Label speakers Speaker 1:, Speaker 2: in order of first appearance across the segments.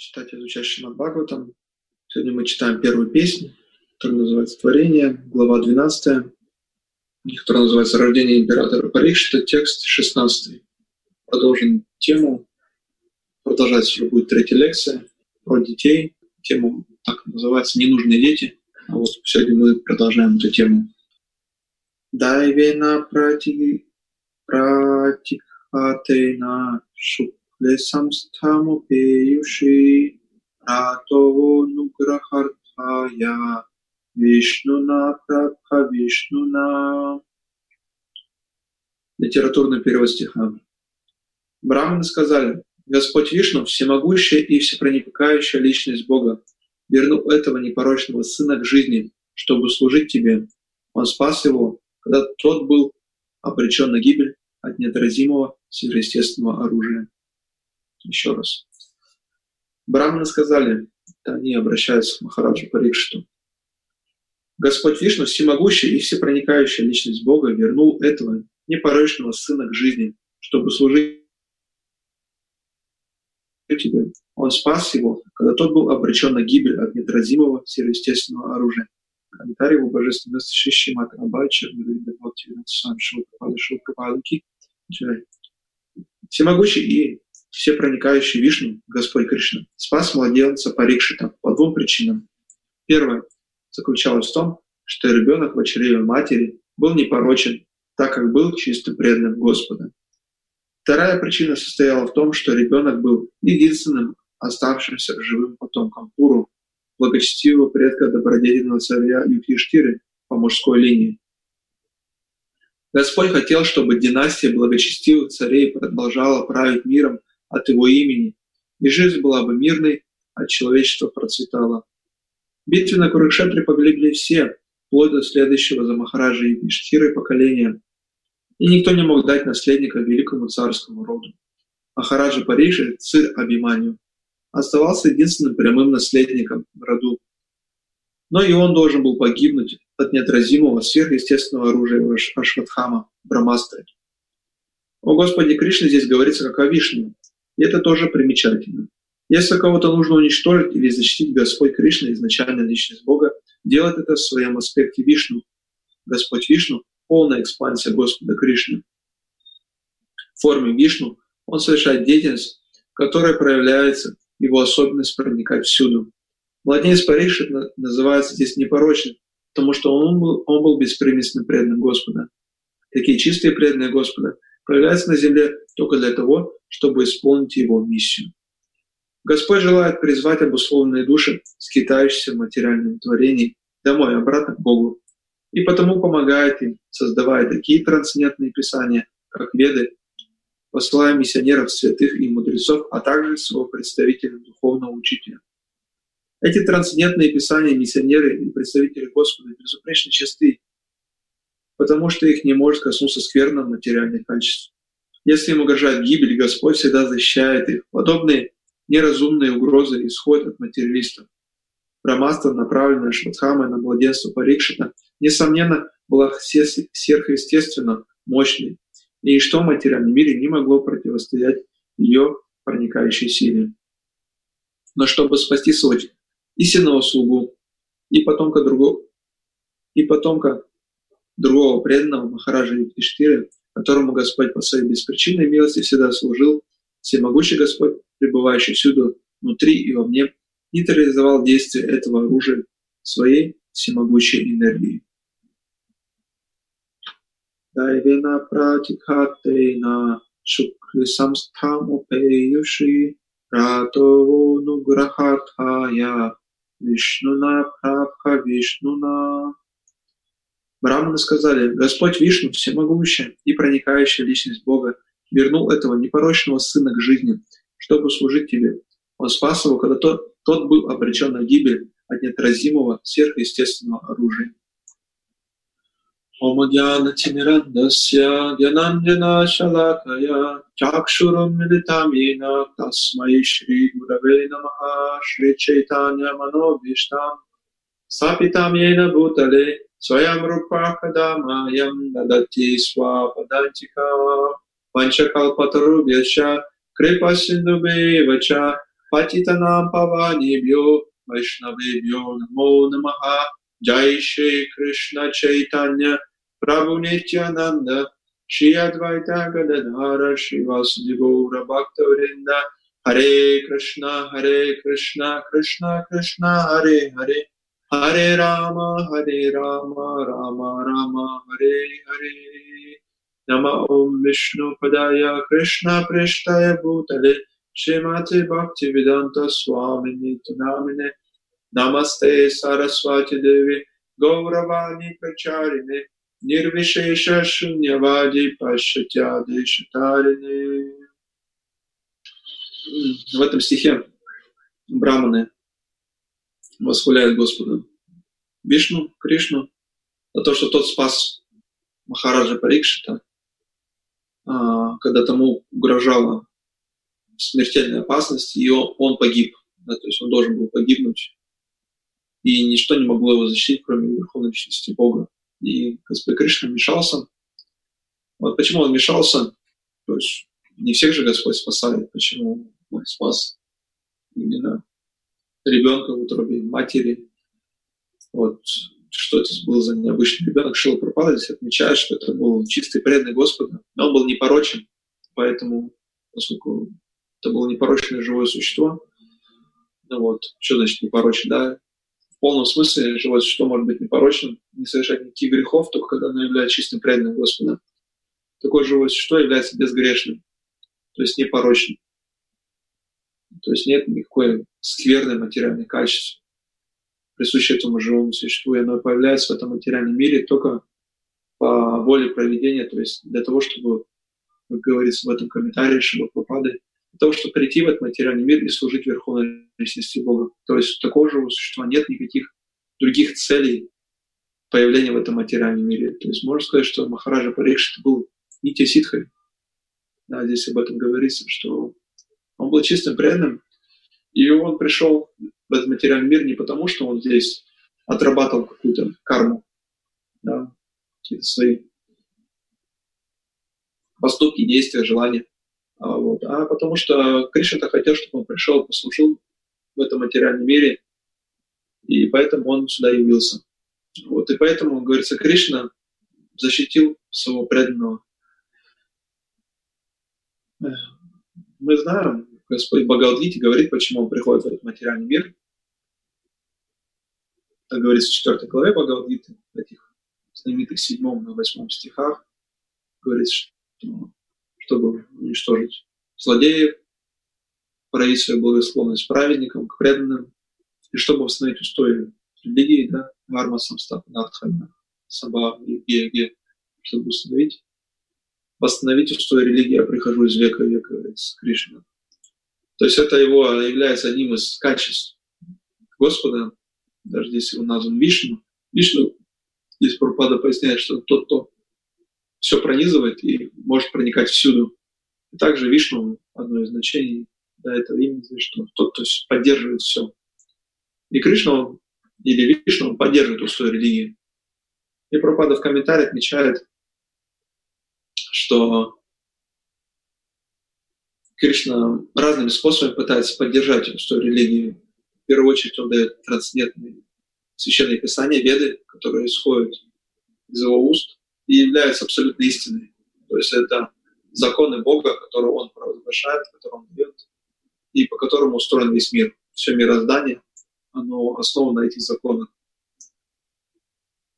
Speaker 1: читать изучать Шримад Бхагаватам. Сегодня мы читаем первую песню, которая называется «Творение», глава 12, которая называется «Рождение императора Париж». Это текст 16. Продолжим тему. Продолжать уже будет третья лекция про детей. Тема так называется «Ненужные дети». А вот сегодня мы продолжаем эту тему. Дайвена прати пратикхатена шук संस्थामुपेयुषि प्रातोऽनुग्रहार्थाय Вишнуна Прабха Вишнуна. Литературный перевод стиха. Браманы сказали, Господь Вишну, всемогущая и всепроникающая личность Бога, вернул этого непорочного сына к жизни, чтобы служить тебе. Он спас его, когда тот был обречен на гибель от неотразимого сверхъестественного оружия. Еще раз. Браманы сказали, это они обращаются к Махараджу Парикшиту. Господь Вишну, всемогущий и всепроникающая личность Бога, вернул этого непорочного сына к жизни, чтобы служить тебе. Он спас его, когда тот был обречен на гибель от неотразимого сверхъестественного оружия. Комментарий его божественности Шиши Матарабача, Всемогущий и всепроникающий Вишну, Господь Кришна, спас младенца Парикшита по двум причинам. Первое заключалось в том, что ребенок в чреве матери был непорочен, так как был чисто преданным Господа. Вторая причина состояла в том, что ребенок был единственным оставшимся живым потомком Пуру, благочестивого предка добродетельного царя Юдхиштиры по мужской линии. Господь хотел, чтобы династия благочестивых царей продолжала править миром от его имени, и жизнь была бы мирной, а человечество процветало. В битве на Курукшетре погибли все, вплоть до следующего за Махараджи Иштхиры поколения, и никто не мог дать наследника великому царскому роду. Махараджа Парижи, царь Абиманию, оставался единственным прямым наследником в роду. Но и он должен был погибнуть от неотразимого сверхъестественного оружия Ашватхама, Брамастры. О Господи Кришне здесь говорится как о Вишне, и это тоже примечательно. Если кого-то нужно уничтожить или защитить Господь Кришна, изначальная личность Бога, делает это в своем аспекте Вишну. Господь Вишну — полная экспансия Господа Кришны. В форме Вишну он совершает деятельность, которая проявляется его особенность проникать всюду. Младенец Париж называется здесь непорочным, потому что он был, он был беспримесно преданным Господа. Такие чистые преданные Господа проявляются на земле только для того, чтобы исполнить его миссию. Господь желает призвать обусловленные души, скитающиеся в материальном творении, домой, обратно к Богу, и потому помогает им, создавая такие трансцендентные писания, как Веды, посылая миссионеров, святых и мудрецов, а также своего представителя, духовного учителя. Эти трансцендентные писания миссионеры и представители Господа безупречно чисты, потому что их не может коснуться скверно материальных качеств. Если им угрожает гибель, Господь всегда защищает их. Подобные неразумные угрозы исходят от материалистов. Брамаста, направленная Шватхамой на младенство Парикшита, несомненно, была сверхъестественно мощной, и ничто в материальном мире не могло противостоять ее проникающей силе. Но чтобы спасти своего истинного слугу и потомка другого, и потомка другого преданного Махараджа Юктиштиры, которому Господь по своей беспричинной милости всегда служил, всемогущий Господь, пребывающий всюду, внутри и во мне, нейтрализовал действие этого оружия своей всемогущей энергией. Дайвена пратикхатейна шукли самстхамупеюши рато нуграхатхая вишнуна прабха вишнуна Браманы сказали, Господь Вишну, всемогущая и проникающая личность Бога, вернул этого непорочного сына к жизни, чтобы служить тебе. Он спас его, когда тот, тот был обречен на гибель от неотразимого сверхъестественного оружия. ओमज्ञानतिमिरन्दस्य ज्ञानाञ्जनशलाकया चाक्षुरुन्मिलितं येन तस्मै श्रीगुरवे नमः श्रीचैतन्यमनोभीष्टाम् स्थापितां येन भूतले Svayam rupa kadamayam dadati svapadantika panchakalpatarubhyasha kripa sindhubhevacha patitanam pavanibhyo vaishnavibhyo namo namaha Jai Shri Krishna Chaitanya Prabhu Nityananda Shri Advaita Gadadhara Shri Vasudhivora Bhakta Vrinda Hare Krishna Hare Krishna Krishna Krishna Hare Hare Hare Rama, Hare Rama, Rama Rama, Hare Hare. Nama Om Vishnu Padaya Krishna Prishtaya Bhutale Shrimati Bhakti Vedanta Swamini Tunamine Namaste Saraswati Devi Gauravani Pracharine Nirvishesha Shunyavadi Pashatyadi Shatarine. В этом стихе браманы восхваляют Господа Вишну, Кришну за то, что тот спас Махараджа Парикшита, а, когда тому угрожала смертельная опасность, и он погиб. Да, то есть он должен был погибнуть. И ничто не могло его защитить, кроме Верховной Личности Бога. И Господь Кришна вмешался. Вот почему он вмешался? То есть не всех же Господь спасает. Почему он спас именно ребенка в утробе матери? Вот что это был за необычный ребенок. Шила Пропада здесь отмечает, что это был чистый преданный Господа. Но он был непорочен, поэтому, поскольку это было непорочное живое существо, ну вот, что значит непорочен, да? В полном смысле живое существо может быть непорочным, не совершать никаких грехов, только когда оно является чистым преданным Господа. Такое живое существо является безгрешным, то есть непорочным. То есть нет никакой скверной материальной качества присуще этому живому существу, и оно появляется в этом материальном мире только по воле проведения, то есть для того, чтобы, как говорится в этом комментарии чтобы попады, для того, чтобы прийти в этот материальный мир и служить Верховной Личности Бога. То есть у такого живого существа нет никаких других целей появления в этом материальном мире. То есть можно сказать, что Махараджа Парикшит был Нити Ситхой. Да, здесь об этом говорится, что был чистым преданным, и он пришел в этот материальный мир не потому, что он здесь отрабатывал какую-то карму, да, какие-то свои поступки, действия, желания, а, вот, а потому что Кришна хотел, чтобы он пришел, послужил в этом материальном мире, и поэтому он сюда явился. Вот, и поэтому, говорится, Кришна защитил своего преданного. Мы знаем, Господь Бхагавадгите говорит, почему он приходит в этот материальный мир. Так говорится в 4 главе Бхагавадгиты, в этих знаменитых 7 и 8 стихах, говорится, что, чтобы уничтожить злодеев, проявить свою благосклонность праведникам, к преданным, и чтобы восстановить устои религии, да, Гарма Самстапа, Надхана, Саба, Еге, чтобы установить, восстановить устои религии, я прихожу из века в век, говорится Кришна. То есть это его является одним из качеств Господа, даже здесь его назван Вишну. Вишну, здесь Пропада поясняет, что тот, кто все пронизывает и может проникать всюду. И также Вишну, одно из значений да, этого имени, что тот, кто поддерживает все. И Кришна или Вишну поддерживает устой религии. И Пропада в комментарии отмечает, что Кришна разными способами пытается поддержать устой религии первую очередь он дает трансцендентные священные писания, веды, которые исходят из его уст и являются абсолютно истинной. То есть это законы Бога, которые он провозглашает, которые он дает, и по которому устроен весь мир. Все мироздание, оно основано на этих законах.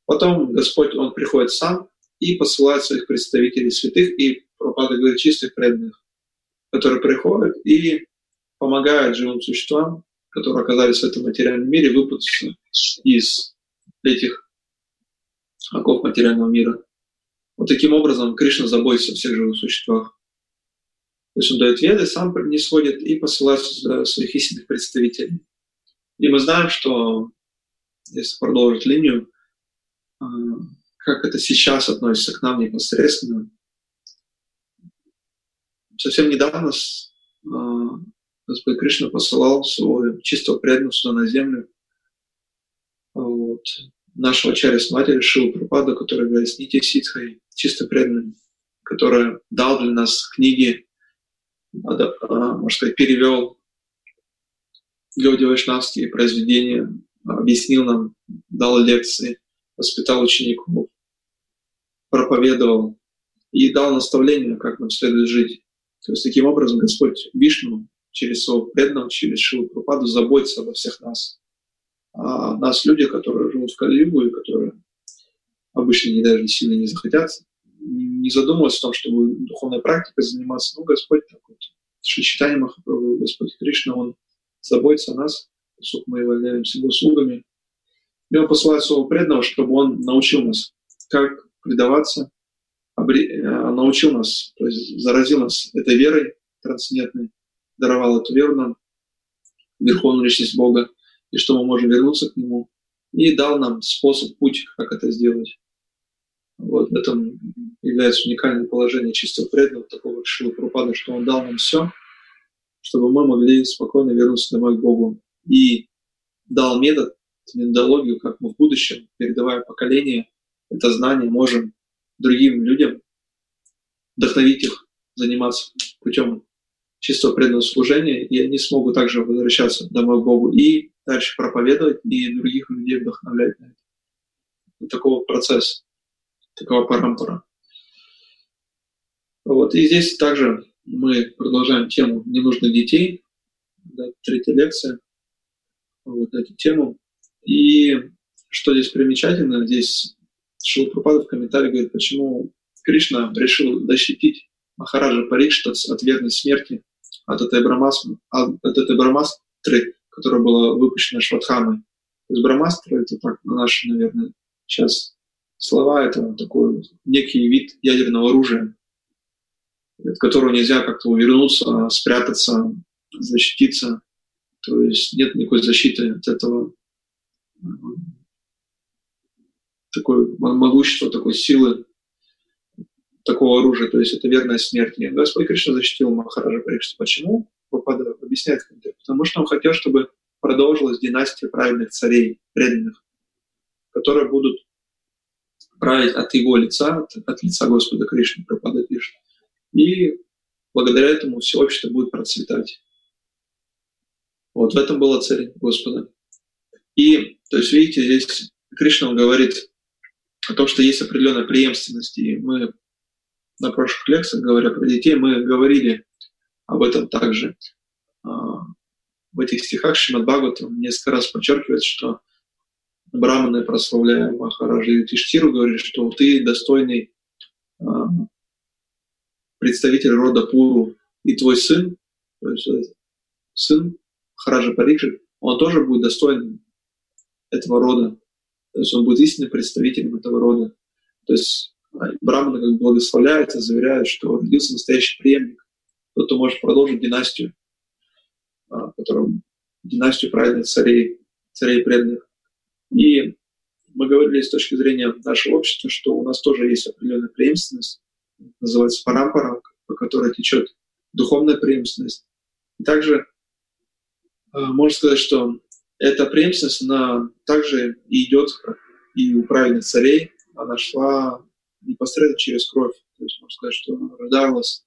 Speaker 1: Потом Господь, Он приходит сам и посылает своих представителей святых и, Пропада говорит, чистых преданных, которые приходят и помогают живым существам которые оказались в этом материальном мире, выпутаться из этих оков материального мира. Вот таким образом Кришна заботится о всех живых существах. То есть он дает веды, сам не сходит и посылает своих истинных представителей. И мы знаем, что, если продолжить линию, а, как это сейчас относится к нам непосредственно, совсем недавно а, Господь Кришна посылал своего чистого преданного сюда на землю. Вот. Нашего Ачарья с матери Шилу Пропада, который с Нити Ситхой, чисто преданным, который дал для нас книги, а, можно сказать, перевел Гауди Вайшнавские произведения, объяснил нам, дал лекции, воспитал учеников, проповедовал и дал наставления, как нам следует жить. То есть таким образом Господь Вишну через своего преданного, через Шилу Пропаду заботится обо всех нас. А нас, люди, которые живут в Калиюгу и которые обычно не даже сильно не захотят, не задумываются о том, чтобы духовной практикой заниматься. Ну, Господь так вот, Шичитани Махапрабху, Господь Кришна, Он заботится о нас, поскольку мы являемся его слугами. И Он посылает своего преданного, чтобы Он научил нас, как предаваться, научил нас, то есть заразил нас этой верой трансцендентной, даровал эту веру нам, верховную личность Бога, и что мы можем вернуться к Нему, и дал нам способ, путь, как это сделать. Вот в этом является уникальное положение чистого преданного, такого Шила Прупада, что он дал нам все, чтобы мы могли спокойно вернуться домой к Богу. И дал метод, методологию, как мы в будущем, передавая поколение, это знание можем другим людям вдохновить их заниматься путем чистого преданного служения, и они смогут также возвращаться домой к Богу и дальше проповедовать и других людей вдохновлять на это. Вот такого процесса, такого парампара. Вот. И здесь также мы продолжаем тему ненужных детей, да, третья лекция вот эту тему. И что здесь примечательно, здесь Шилапрапада в комментарии говорит, почему Кришна решил защитить Махараджа Парикшта от верной смерти, от этой, брамастры, от этой брамастры, которая была выпущена Шватхамой. То есть брамастра — это так, на наши, наверное, сейчас слова, это такой некий вид ядерного оружия, от которого нельзя как-то увернуться, спрятаться, защититься. То есть нет никакой защиты от этого такой могущества, такой силы, такого оружия, то есть это верная смерть. И Господь Кришна защитил Махараджа Парикшта. Почему? Попада объясняет Потому что он хотел, чтобы продолжилась династия праведных царей, преданных, которые будут править от его лица, от, от лица Господа Кришны, Пропада пишет. И благодаря этому все общество будет процветать. Вот в этом была цель Господа. И, то есть, видите, здесь Кришна говорит о том, что есть определенная преемственность. И мы на прошлых лекциях, говоря про детей, мы говорили об этом также. А, в этих стихах Шимад Бхагаватам несколько раз подчеркивает, что браманы, прославляя Махараджи Тиштиру, говорит, что ты достойный а, представитель рода Пуру, и твой сын, то есть э, сын Хараджа Парикши, он тоже будет достоин этого рода. То есть он будет истинным представителем этого рода. То есть а, Браманы как и заверяют, что родился настоящий преемник, тот, кто может продолжить династию, а, которым, династию праведных царей, царей преданных. И мы говорили с точки зрения нашего общества, что у нас тоже есть определенная преемственность, называется парампара, по которой течет духовная преемственность. И также э, можно сказать, что эта преемственность, она также идет, как и у правильных царей, она шла непосредственно через кровь. То есть можно сказать, что рождалась,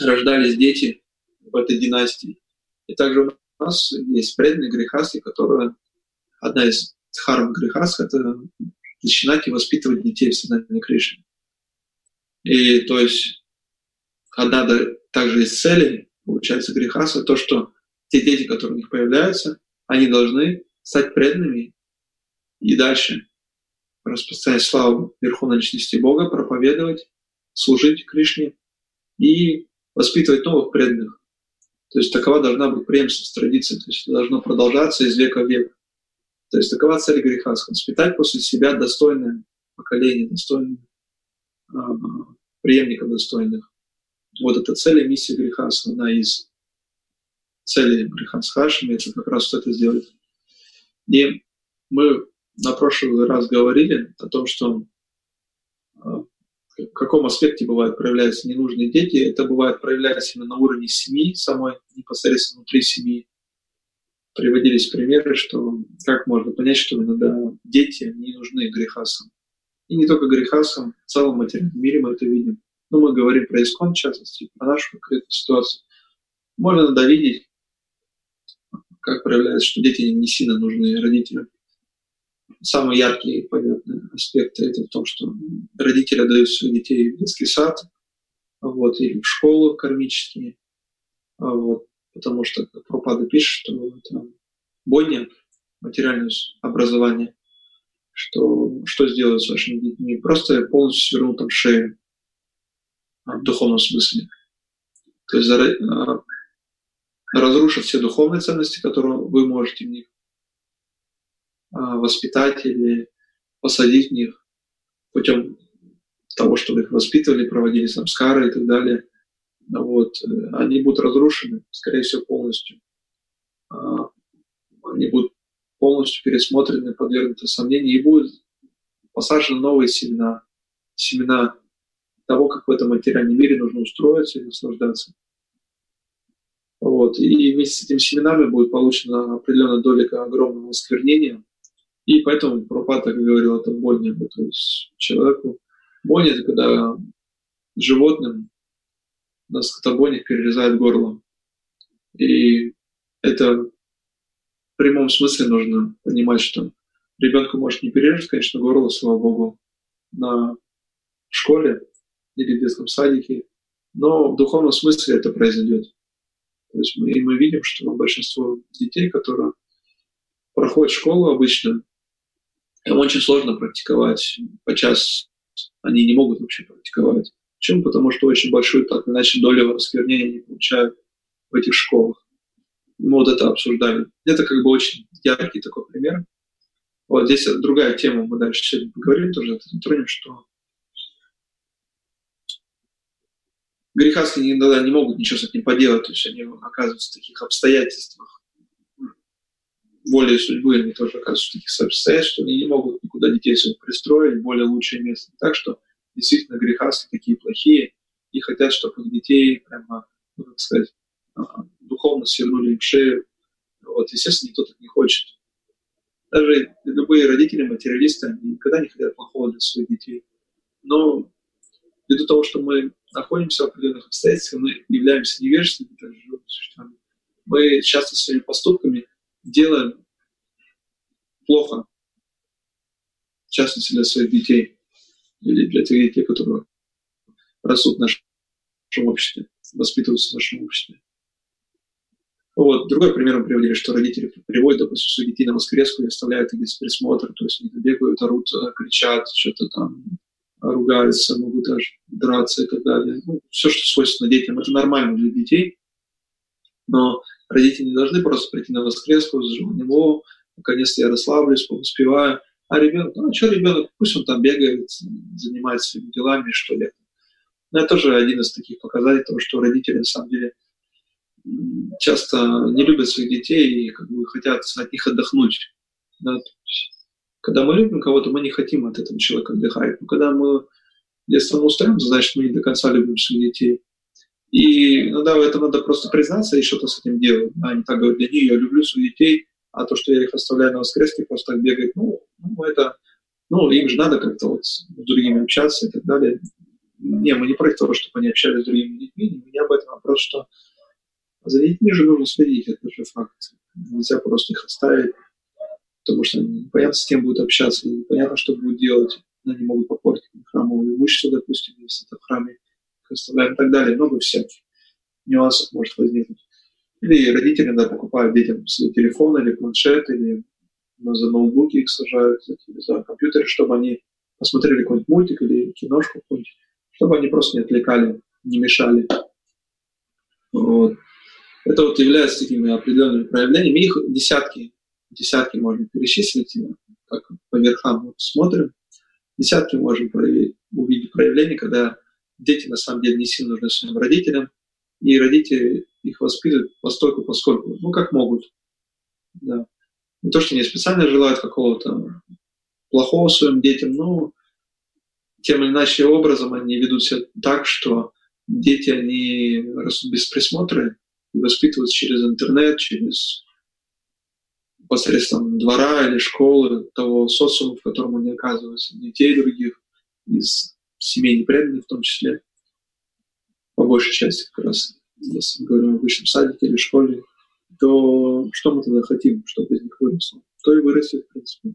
Speaker 1: рождались дети в этой династии. И также у нас есть преданные грехасты, которые одна из дхарм грехас — это начинать и воспитывать детей в сознании Кришны. И то есть одна также из целей, получается, грехаса, то, что те дети, которые у них появляются, они должны стать преданными и дальше распространять славу Верховной Личности Бога, проповедовать, служить Кришне и воспитывать новых преданных. То есть такова должна быть преемственность традиции, то есть должно продолжаться из века в век. То есть такова цель греха, воспитать после себя достойное поколение, достойное преемников достойных. Вот это цель и миссия греха, одна из с Хашами, это как раз вот это сделать. И мы на прошлый раз говорили о том, что а, в каком аспекте бывает проявляются ненужные дети. Это бывает проявляется именно на уровне семьи самой, непосредственно внутри семьи. Приводились примеры, что как можно понять, что иногда дети не нужны грехасам. И не только грехасам, в целом материальном мире мы это видим. Но мы говорим про искон, в частности, про нашу конкретную ситуацию. Можно иногда видеть, как проявляется, что дети не сильно нужны родителям. Самые яркие, понятные аспекты это в том, что родители отдают своих детей в детский сад, вот, или в школу кармические, вот, потому что, Пропада пишет, что это бойня, материальное образование, что, что сделают с вашими детьми? Просто полностью свернут там шею в духовном смысле. То есть а, разрушив все духовные ценности, которые вы можете в них а, воспитать или посадить в них путем того, что вы их воспитывали, проводили самскары и так далее, вот, они будут разрушены, скорее всего, полностью. А, они будут полностью пересмотрены, подвергнуты сомнению, и будут посажены новые семена, семена того, как в этом материальном мире нужно устроиться и наслаждаться. Вот. И вместе с этими семенами будет получена определенная доля огромного осквернения. И поэтому Пропат так и говорил, это больно. То есть человеку больно, это когда животным на скотобойнях перерезает горло. И это в прямом смысле нужно понимать, что ребенку может не перережет, конечно, горло, слава богу, на школе или в детском садике, но в духовном смысле это произойдет. То есть мы, и мы видим, что большинство детей, которые проходят школу обычно, им очень сложно практиковать по час. Они не могут вообще практиковать. Почему? Потому что очень большую, так иначе, долю осквернения они получают в этих школах. Мы вот это обсуждали. Это как бы очень яркий такой пример. Вот здесь другая тема, мы дальше сегодня поговорим тоже, затронем, что грехастые иногда не могут ничего с этим поделать, то есть они оказываются в таких обстоятельствах. Волей судьбы они тоже оказываются в таких обстоятельствах, что они не могут никуда детей своих пристроить более лучшее место. Так что действительно грехастые такие плохие и хотят, чтобы их детей прямо, ну, как сказать, а, духовно свернули им шею. Вот, естественно, никто так не хочет. Даже любые родители, материалисты, они никогда не хотят плохого для своих детей. Но ввиду того, что мы находимся в определенных обстоятельствах, мы являемся невежественными существами, мы часто своими поступками делаем плохо, в частности для своих детей или для тех детей, которые растут в нашем обществе, воспитываются в нашем обществе. Вот. Другой пример мы приводили, что родители приводят, допустим, своих детей на воскреску и оставляют их без присмотра, то есть они бегают, орут, кричат, что-то там ругаются, могут даже драться и так далее. Ну, все, что свойственно детям, это нормально для детей. Но родители не должны просто прийти на воскреску с желанием, о, наконец-то я расслаблюсь, успеваю. А ребенок, ну, а что ребенок, пусть он там бегает, занимается своими делами, что ли. Но это тоже один из таких показателей того, что родители на самом деле часто не любят своих детей и как бы хотят от них отдохнуть. Да? Когда мы любим кого-то, мы не хотим от этого человека отдыхать. Но когда мы детство устаем, значит, мы не до конца любим своих детей. И иногда в этом надо просто признаться и что-то с этим делать. А не так говорить, да не, я люблю своих детей, а то, что я их оставляю на воскреске, просто так бегать, ну, ну это, ну, им же надо как-то вот с другими общаться и так далее. Не, мы не против того, чтобы они общались с другими детьми, не об этом, просто, что за детьми же нужно следить, это же факт. Нельзя просто их оставить потому что непонятно, с кем будут общаться, непонятно, что будут делать. Они могут попортить храмовое имущество, допустим, если это в храме оставляют и так далее. Много всяких нюансов может возникнуть. Или родители иногда покупают детям свои телефоны или планшет, или за ноутбуки их сажают, за, компьютеры, чтобы они посмотрели какой-нибудь мультик или киношку какую-нибудь, чтобы они просто не отвлекали, не мешали. Вот. Это вот является такими определенными проявлениями. Их десятки десятки можно перечислить, как по верхам смотрим, десятки можем проявить, увидеть проявления, когда дети на самом деле не сильно нужны своим родителям, и родители их воспитывают постольку, поскольку, ну, как могут. Да. Не то, что они специально желают какого-то плохого своим детям, но тем или иначе образом они ведут себя так, что дети, они растут без присмотра и воспитываются через интернет, через посредством двора или школы, того социума, в котором они оказываются, детей других, из семей непреданных в том числе, по большей части как раз, если мы говорим о высшем садике или школе, то что мы тогда хотим, чтобы из них выросло? То и вырастет, в принципе.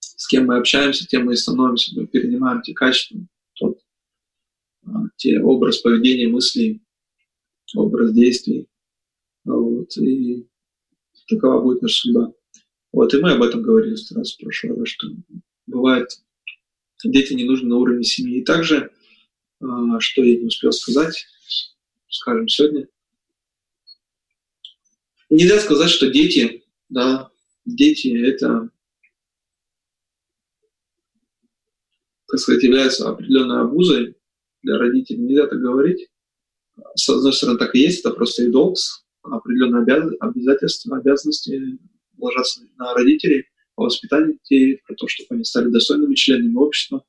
Speaker 1: С кем мы общаемся, тем мы и становимся, мы перенимаем те качества, тот, а, те образ поведения, мыслей, образ действий. Вот, и такова будет наша судьба. Вот, и мы об этом говорили сто раз прошлый раз, что бывает, дети не нужны на уровне семьи. И также, а, что я не успел сказать, скажем сегодня, нельзя сказать, что дети, да, дети это, так сказать, являются определенной обузой для родителей. Нельзя так говорить. С одной стороны, так и есть, это просто и долг, определенные обязательства, обязанности ложатся на родителей по воспитанию детей, про то, чтобы они стали достойными членами общества.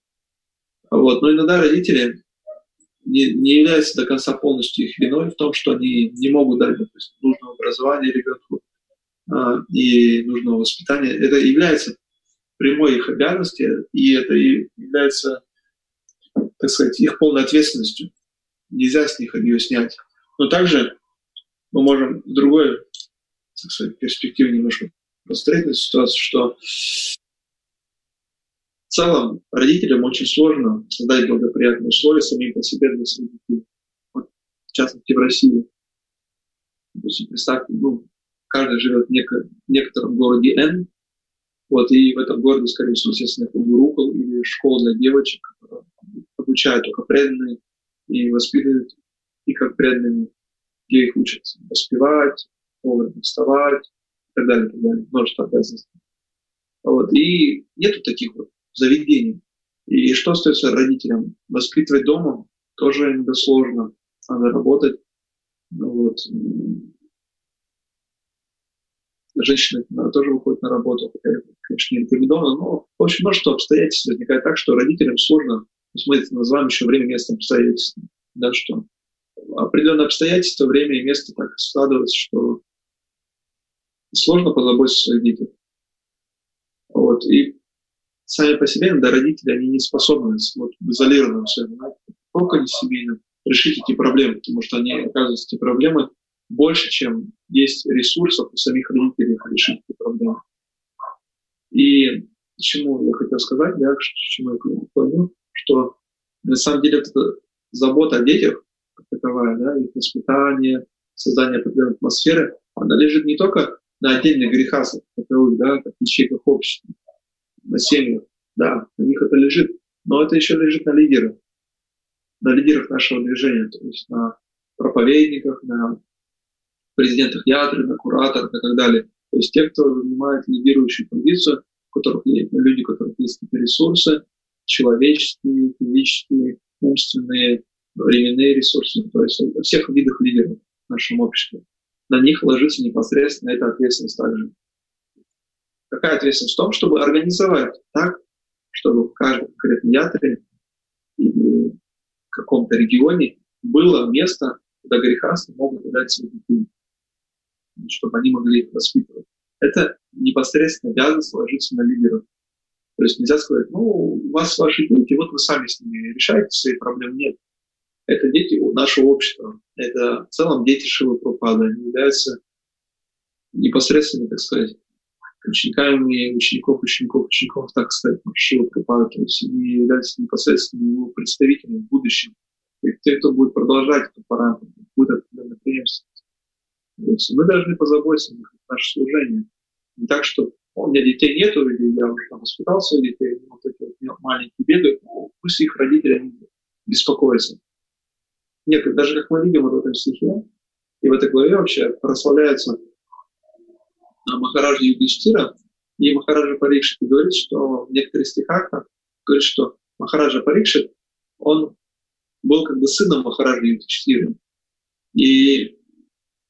Speaker 1: Вот. Но иногда родители не, не являются до конца полностью их виной в том, что они не могут дать допустим, нужного образования ребенку а, и нужного воспитания. Это является прямой их обязанностью, и это и является, так сказать, их полной ответственностью. Нельзя с них ее снять. Но также мы можем в другой, так сказать, перспективе немножко построить эту ситуацию, что в целом родителям очень сложно создать благоприятные условия самим по себе для своих детей. Вот, в частности, в России. Допустим, представьте, ну, каждый живет в, неко, в некотором городе N, вот, и в этом городе, скорее всего, естественно, это Гурукул или школа для девочек, обучают только преданные и воспитывают и как преданные, где их учат воспевать, вовремя вставать и так далее, и так далее. Множество обязанностей. Вот. И нету таких вот заведений. И что остается родителям? Воспитывать дома тоже иногда сложно. Надо работать. Ну вот. Женщины наверное, тоже выходят на работу, хотя, конечно, не рекомендовано, но в общем множество обстоятельств возникает так, что родителям сложно, это называем еще время, место, обстоятельства, да, что определенные обстоятельства, время и место так складываются, что сложно позаботиться о своих детях. Вот. И сами по себе иногда родители, они не способны вот, в изолированном своем, только не семейном, решить эти проблемы, потому что они, оказывается, эти проблемы больше, чем есть ресурсов у самих родителей решить эти проблемы. И к чему я хотел сказать, да, к чему я клоню, что на самом деле это забота о детях, как таковая, да, их воспитание, создание определенной атмосферы, она лежит не только на отдельных грехах, таковых, да, как ячейках общества, на семьях, да, на них это лежит, но это еще лежит на лидерах, на лидерах нашего движения, то есть на проповедниках, на президентах ятры, на кураторах и так далее. То есть те, кто занимает лидирующую позицию, у которых есть люди, у которых есть какие-то ресурсы, человеческие, физические, умственные, временные ресурсы, то есть всех видах лидеров в нашем обществе. На них ложится непосредственно эта ответственность также. Какая ответственность в том, чтобы организовать так, чтобы в каждом конкретном или в каком-то регионе было место, куда грехасты могут отдать своих детей, чтобы они могли их воспитывать. Это непосредственно обязанность ложиться на лидеров. То есть нельзя сказать, ну, у вас ваши дети, вот вы сами с ними решаете свои проблемы. Нет. Это дети нашего общества. Это в целом дети Шивы Пропада. Они являются непосредственно, так сказать, учениками учеников, учеников, учеников, так сказать, Шива Прабхупады. То есть они являются непосредственно его представителями в будущем. И те, кто будет продолжать эту параметр, будет. То есть мы должны позаботиться о наше служение. Не так, что у меня детей нету, или я уже там воспитал своих детей, вот эти вот маленькие бегают, ну, пусть их родители они беспокоятся. Нет, даже как мы видим вот в этом стихе, и в этой главе вообще прославляется Махараджа Юдиштира, и Махараджа Парикшит говорит, что в некоторых стихах говорит, что Махараджа Парикшит, он был как бы сыном Махараджа Юдиштира. И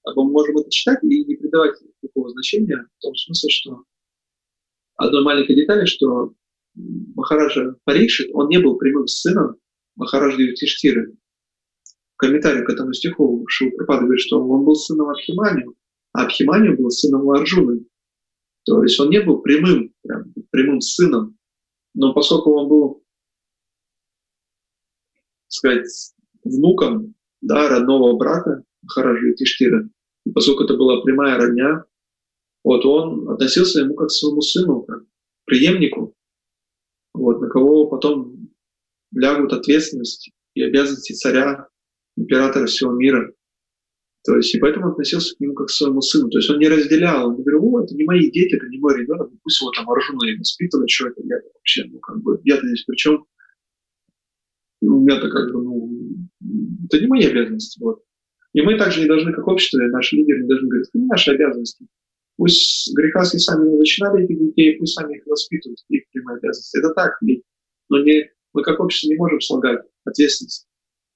Speaker 1: мы можем это читать и не придавать такого значения, в том смысле, что одной маленькой детали, что Махараджа Парикшит, он не был прямым сыном Махараджа Юдиштира. Комментарии к этому стиху Шилпрапада говорит, что он был сыном Абхиманию, а Абхиманию был сыном Арджуны. То есть он не был прямым, прям, прямым сыном, но поскольку он был, так сказать, внуком да, родного брата Махараджи Тиштира, И поскольку это была прямая родня, вот он относился ему как к своему сыну, как к преемнику, вот, на кого потом лягут ответственность и обязанности царя, императора всего мира. То есть, и поэтому относился к нему как к своему сыну. То есть он не разделял, он говорил, это не мои дети, это не мой ребенок, пусть его там оружены воспитывают, что это я вообще, ну, как бы, я-то здесь при чем? И у меня-то как бы, ну, это не мои обязанности, вот. И мы также не должны, как общество, наши лидеры не должны говорить, это не наши обязанности. Пусть грехаски сами не начинали этих детей, пусть сами их воспитывают, их прямые обязанности. Это так, но не, мы как общество не можем слагать ответственность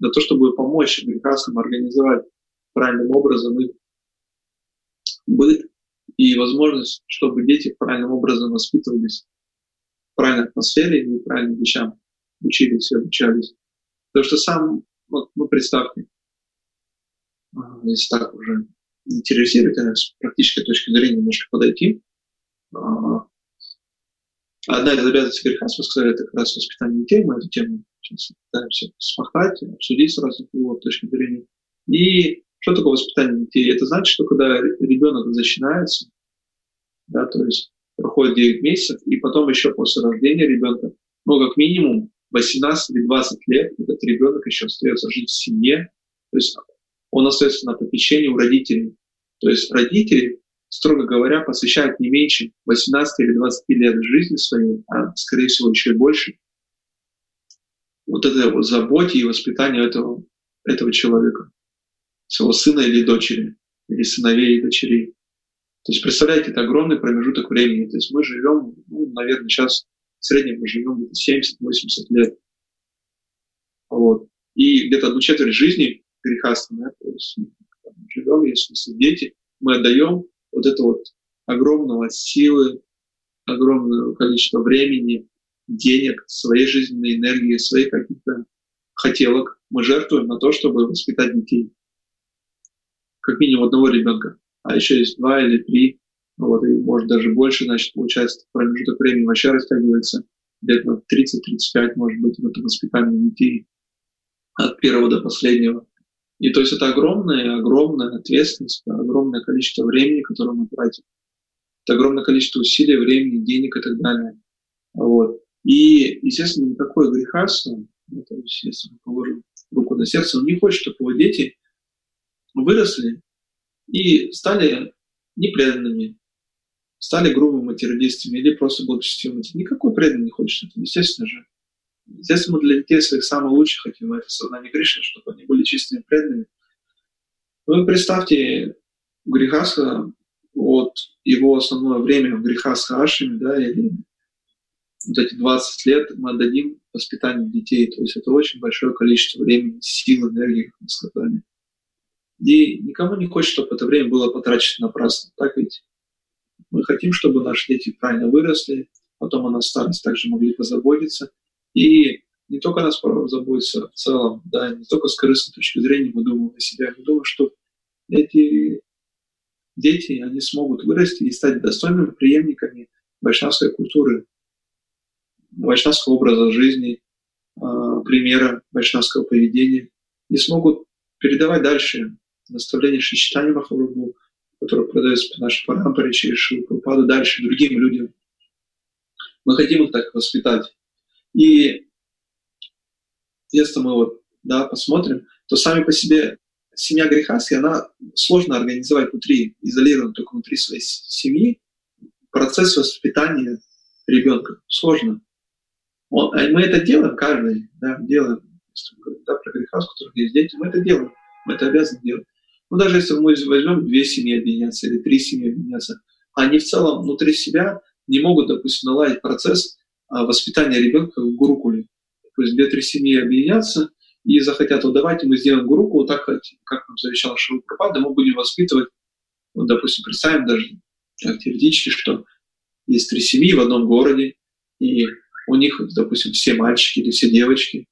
Speaker 1: за то, чтобы помочь грехаскам организовать правильным образом их быт и возможность, чтобы дети правильным образом воспитывались в правильной атмосфере и правильным вещам учились и обучались. Потому что сам, вот, ну, представьте, если так уже интересует, с практической точки зрения немножко подойти. Одна из обязанностей греха, мы сказали, это как раз воспитание детей, мы эту тему сейчас пытаемся смахать, обсудить с разных его точки зрения. И что такое воспитание детей? Это значит, что когда ребенок начинается, да, то есть проходит 9 месяцев, и потом еще после рождения ребенка, ну, как минимум 18 или 20 лет этот ребенок еще остается жить в семье, то есть он остается на попечении у родителей. То есть родители, строго говоря, посвящают не меньше 18 или 20 лет жизни своей, а скорее всего еще и больше, вот этой вот заботе и воспитанию этого, этого человека, своего сына или дочери, или сыновей и дочерей. То есть, представляете, это огромный промежуток времени. То есть мы живем, ну, наверное, сейчас в среднем мы живем где-то 70-80 лет. Вот. И где-то одну четверть жизни грехастым, да, то есть живем, если смысле дети, мы отдаем вот это вот огромного силы, огромное количество времени, денег, своей жизненной энергии, своих каких-то хотелок мы жертвуем на то, чтобы воспитать детей. Как минимум одного ребенка. А еще есть два или три, вот, и может даже больше, значит, получается, промежуток времени вообще растягивается на 30-35, может быть, в этом воспитании детей от первого до последнего. И то есть это огромная, огромная ответственность, огромное количество времени, которое мы тратим. Это огромное количество усилий, времени, денег и так далее. Вот. И, естественно, никакой греха, ну, то есть, если положим руку на сердце, он не хочет, чтобы его дети выросли и стали непреданными, стали грубыми материалистами или просто благочестивыми. Никакой преданный не хочет этого, естественно же. Естественно, мы для детей своих самых лучших хотим это сознание Кришны, чтобы они были чистыми преданными. Вы представьте Грихаса, вот его основное время в Грихаса Ашиме, да, или вот эти 20 лет мы отдадим воспитанию детей. То есть это очень большое количество времени, сил, энергии, как мы сказали. И никому не хочет, чтобы это время было потрачено напрасно. Так ведь мы хотим, чтобы наши дети правильно выросли, потом о нас старость также могли позаботиться. И не только нас заботиться в целом, да, не только с корыстной точки зрения мы думаем о себе, мы думаем, что эти дети, они смогут вырасти и стать достойными преемниками вайшнавской культуры, вайшнавского образа жизни, а, примера вайшнавского поведения, и смогут передавать дальше наставления Шичтани Махапрабху, которые продаются по нашей парампоре через Шилпрападу, дальше другим людям. Мы хотим их так воспитать. И если мы вот, да, посмотрим, то сами по себе семья Грехаски, она сложно организовать внутри, изолированно только внутри своей семьи, процесс воспитания ребенка. Сложно. Он, а мы это делаем, каждый, да, делаем, да, про Грехаску, у которых есть дети, мы это делаем, мы это обязаны делать. Но даже если мы возьмем две семьи объединяться или три семьи объединяться, они в целом внутри себя не могут, допустим, наладить процесс воспитания ребенка в гурукуле. То есть две-три семьи объединятся и захотят, вот давайте мы сделаем гуруку, вот так, как нам завещал Шилупрапада, мы будем воспитывать, вот, допустим, представим даже теоретически, что есть три семьи в одном городе, и у них, допустим, все мальчики или все девочки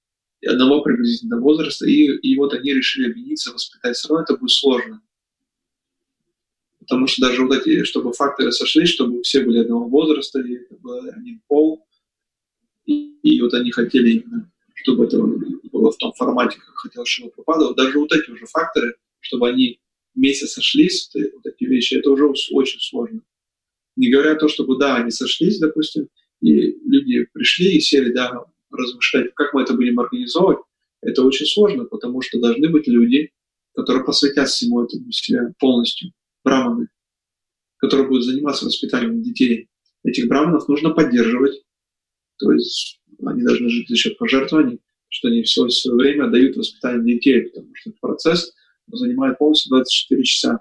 Speaker 1: одного приблизительного возраста, и, и вот они решили объединиться, воспитать, все равно это будет сложно. Потому что даже вот эти, чтобы факторы сошлись, чтобы все были одного возраста, и это был один пол, и, и вот они хотели именно, чтобы это было в том формате, как хотел Шила Пропадов. Даже вот эти уже факторы, чтобы они вместе сошлись, вот эти вещи, это уже очень сложно. Не говоря то, чтобы, да, они сошлись, допустим, и люди пришли и сели, да, размышлять, как мы это будем организовывать, это очень сложно, потому что должны быть люди, которые посвятят всему этому себе полностью, браманы, которые будут заниматься воспитанием детей. Этих браманов нужно поддерживать, то есть они должны жить за счет пожертвований, что они все свое время отдают воспитанию детей, потому что этот процесс занимает полностью 24 часа.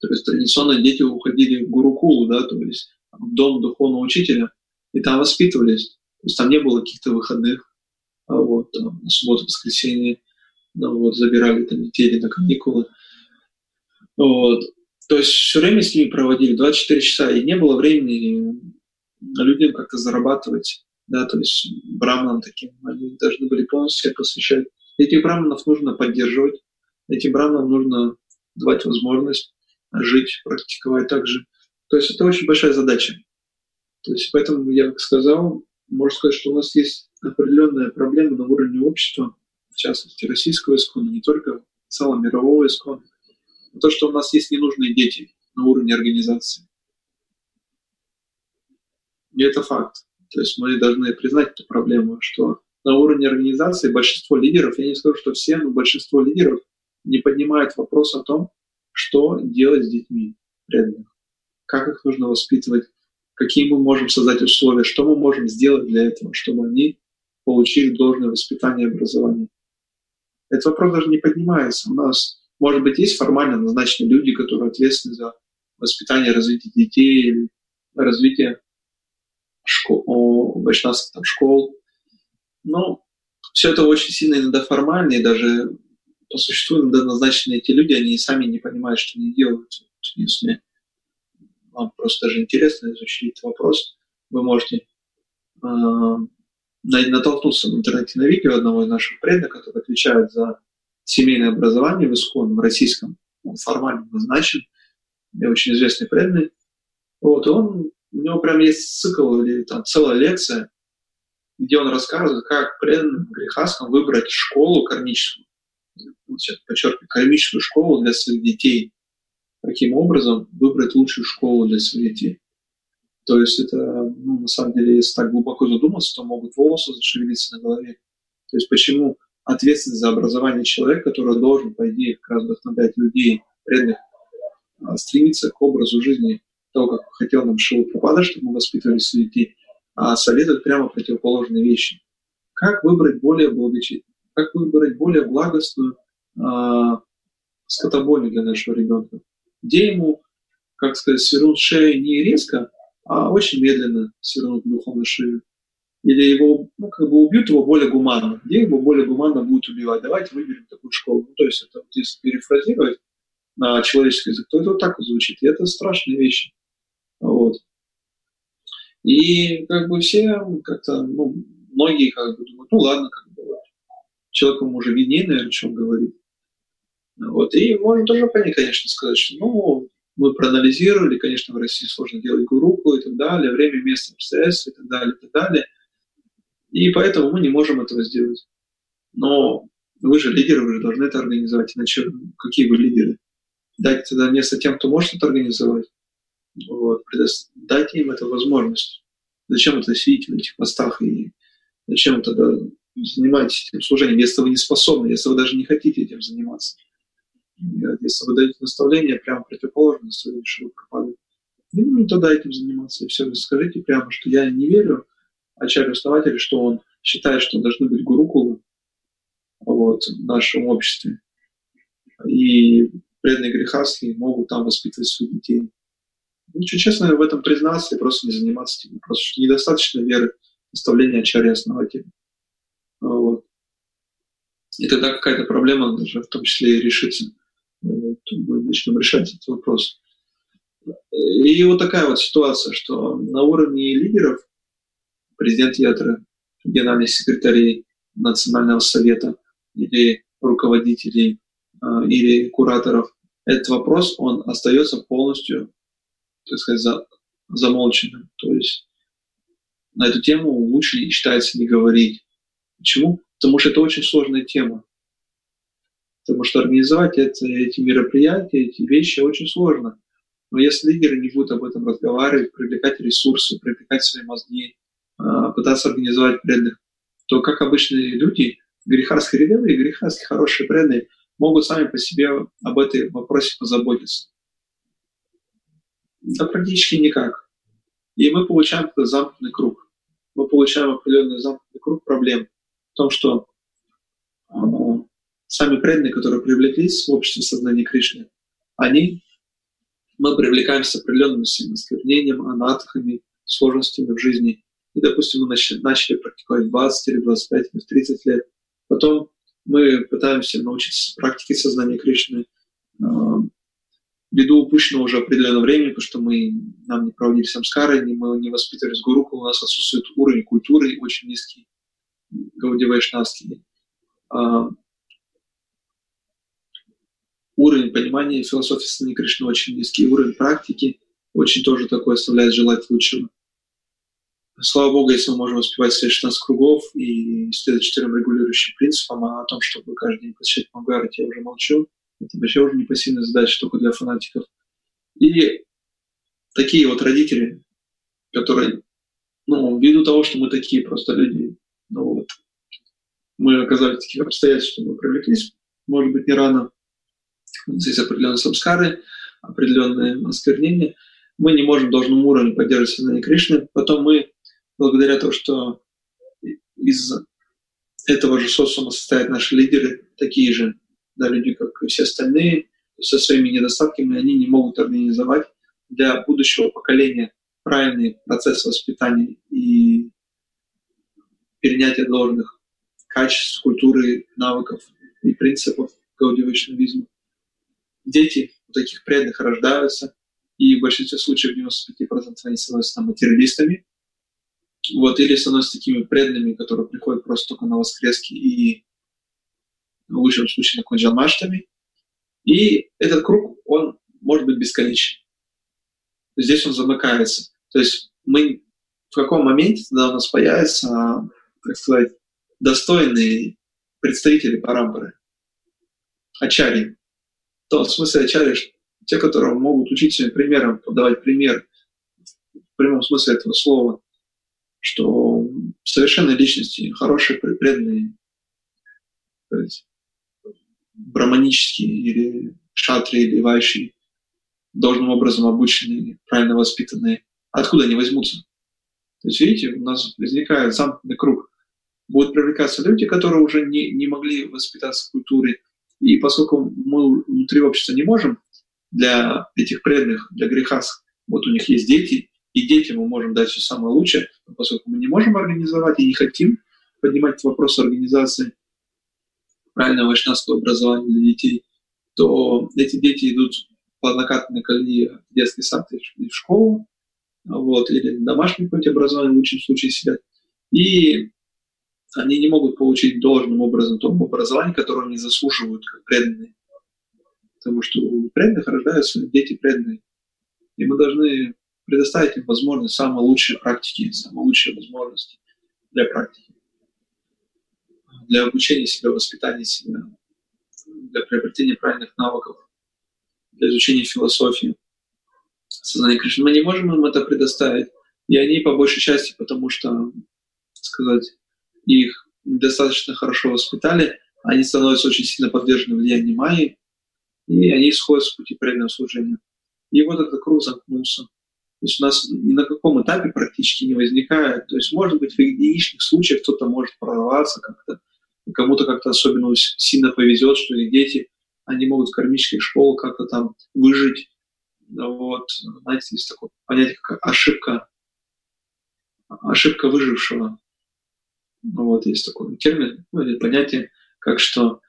Speaker 1: То есть традиционно дети уходили в Гурукулу, да, то есть в дом духовного учителя, и там воспитывались. То есть там не было каких-то выходных, а вот, там, на субботу, воскресенье, ну, вот, забирали там детей на каникулы. Вот. То есть все время с ними проводили 24 часа, и не было времени людям как-то зарабатывать, да, то есть браманам таким, они должны были полностью себя посвящать. Этих браманов нужно поддерживать, этим браманам нужно давать возможность жить, практиковать также. То есть это очень большая задача. То есть поэтому я как сказал, можно сказать, что у нас есть определенная проблема на уровне общества, в частности российского искона, не только целого мирового искона. То, что у нас есть ненужные дети на уровне организации. И это факт. То есть мы должны признать эту проблему, что на уровне организации большинство лидеров, я не скажу, что все, но большинство лидеров не поднимает вопрос о том, что делать с детьми преданных, как их нужно воспитывать, какие мы можем создать условия, что мы можем сделать для этого, чтобы они получили должное воспитание и образование. Этот вопрос даже не поднимается. У нас, может быть, есть формально назначенные люди, которые ответственны за воспитание развитие детей или развитие школ, вайшнавских там, школ. Но все это очень сильно иногда формально, и даже по существу иногда назначенные эти люди, они сами не понимают, что они делают. Если вам просто даже интересно изучить этот вопрос, вы можете э, натолкнуться в интернете на видео одного из наших предков, который отвечает за семейное образование в Искон, в российском. Он формально назначен, и очень известный преданный. Вот, он, у него прям есть цикл или там целая лекция, где он рассказывает, как преданным грехаскам выбрать школу кармическую, подчеркиваю, кармическую школу для своих детей, каким образом выбрать лучшую школу для своих детей. То есть это, ну, на самом деле, если так глубоко задуматься, то могут волосы зашевелиться на голове. То есть почему ответственность за образование человека, который должен, по идее, как раз вдохновлять людей, преданных, стремиться к образу жизни того, как хотел нам Шива Пропада, чтобы мы воспитывали детей, а советует прямо противоположные вещи. Как выбрать более благочестивую, как выбрать более благостную э, скотобойню для нашего ребенка? где ему, как сказать, свернуть шею не резко, а очень медленно свернуть духом на шею. Или его, ну, как бы убьют его более гуманно. Где его более гуманно будут убивать? Давайте выберем такую школу. Ну, то есть это, если перефразировать на человеческий язык, то это вот так вот звучит. И это страшные вещи. Вот. И как бы все как-то, ну, многие как бы думают, ну ладно, как бы, человеку уже виднее, наверное, он говорит. Вот. И можно тоже понять, конечно, сказать, что ну, мы проанализировали, конечно, в России сложно делать гуруку и так далее, время, место, обстоятельства и так далее, и так далее. И поэтому мы не можем этого сделать. Но вы же лидеры, вы же должны это организовать. Иначе какие вы лидеры? Дайте тогда место тем, кто может это организовать. Вот. Дайте им эту возможность. Зачем это сидеть в этих постах и зачем тогда занимаетесь этим служением, если вы не способны, если вы даже не хотите этим заниматься? если вы даете наставление, прямо противоположно наставлению пропадает. Не нужно тогда этим заниматься. И все, скажите прямо, что я не верю ачарью-основателю, что он считает, что должны быть гурукулы вот, в нашем обществе. И преданные грехастки могут там воспитывать своих детей. Ничего честно в этом признаться и просто не заниматься этим. Просто что недостаточно веры наставления ачарья-основателя. Вот. И тогда какая-то проблема даже в том числе и решится мы начнем решать этот вопрос. И вот такая вот ситуация, что на уровне лидеров, президент Ятры, генеральных секретарей Национального совета или руководителей а, или кураторов, этот вопрос, он остается полностью, так сказать, за, замолченным. То есть на эту тему лучше считается не говорить. Почему? Потому что это очень сложная тема. Потому что организовать это, эти мероприятия, эти вещи очень сложно. Но если лидеры не будут об этом разговаривать, привлекать ресурсы, привлекать свои мозги, а, пытаться организовать преданных, то как обычные люди, грехарские рядовые, грехарские хорошие преданные, могут сами по себе об этой вопросе позаботиться. Да практически никак. И мы получаем этот замкнутый круг. Мы получаем определенный замкнутый круг проблем в том, что э, сами преданные, которые привлеклись в общество сознания Кришны, они, мы привлекаемся определенным осквернением, анатхами, сложностями в жизни. И, допустим, мы начали, практиковать 20 или 25 или 30 лет. Потом мы пытаемся научиться практике сознания Кришны, э, ввиду упущенного уже определенного времени, потому что мы, нам не проводили самскары, мы не воспитывались гуруку, у нас отсутствует уровень культуры очень низкий, Гауди Вайшнавский. А, уровень понимания философии Сани Кришны очень низкий, уровень практики очень тоже такой оставляет желать лучшего. Слава Богу, если мы можем успевать все 16 кругов и следовать четырем регулирующим принципам, а о том, чтобы каждый день посещать Мангарат, я уже молчу. Это вообще уже не задача, только для фанатиков. И такие вот родители, которые, ну, ввиду того, что мы такие просто люди, ну вот, мы оказались в таких обстоятельствах, что мы привлеклись, может быть, не рано. Здесь определенные самскары, определенные осквернения. Мы не можем в должном уровне поддерживать сознание Кришны. Потом мы, благодаря тому, что из этого же социума состоят наши лидеры, такие же да, люди, как и все остальные, со своими недостатками, они не могут организовать для будущего поколения правильный процесс воспитания и перенятия должных качеств, культуры, навыков и принципов гаудия-вайшнавизма. Дети у таких преданных рождаются, и в большинстве случаев 95% они становятся там, материалистами, вот, или становятся такими преданными, которые приходят просто только на воскрески и в лучшем случае на Джанмаштами. И этот круг, он может быть бесконечен. Здесь он замыкается. То есть мы в каком моменте тогда у нас появятся, так сказать, достойные представители парампоры, ачари. В том смысле ачари, те, которые могут учить своим примером, подавать пример в прямом смысле этого слова, что совершенные личности, хорошие, преданные, браманические или шатри или вайши, должным образом обученные, правильно воспитанные, откуда они возьмутся? То есть, видите, у нас возникает замкнутый круг. Будут привлекаться люди, которые уже не, не могли воспитаться в культуре. И поскольку мы внутри общества не можем для этих преданных, для грехас, вот у них есть дети, и детям мы можем дать все самое лучшее, но поскольку мы не можем организовать и не хотим поднимать вопрос организации правильного вайшнавского образования для детей, то эти дети идут по однократной колее в детский сад и в школу, вот, или домашнее какое-то образование в лучшем случае сидят. И они не могут получить должным образом то образование, которое они заслуживают как преданные. Потому что у преданных рождаются дети преданные. И мы должны предоставить им возможность самой лучшей практики, самые лучшие возможности для практики для обучения себя, воспитания себя, для приобретения правильных навыков, для изучения философии, сознания Кришны. Мы не можем им это предоставить. И они по большей части, потому что, сказать, их достаточно хорошо воспитали, они становятся очень сильно подвержены влиянию Майи, и они сходят с пути преданного служения. И вот этот круг замкнулся. То есть у нас ни на каком этапе практически не возникает. То есть, может быть, в единичных случаях кто-то может прорваться как-то, кому-то как-то особенно сильно повезет, что их дети, они могут в кармических школах как-то там выжить. Вот, знаете, есть такое понятие, как ошибка, ошибка выжившего. Ну, вот, есть такой термин, ну, или понятие, как что,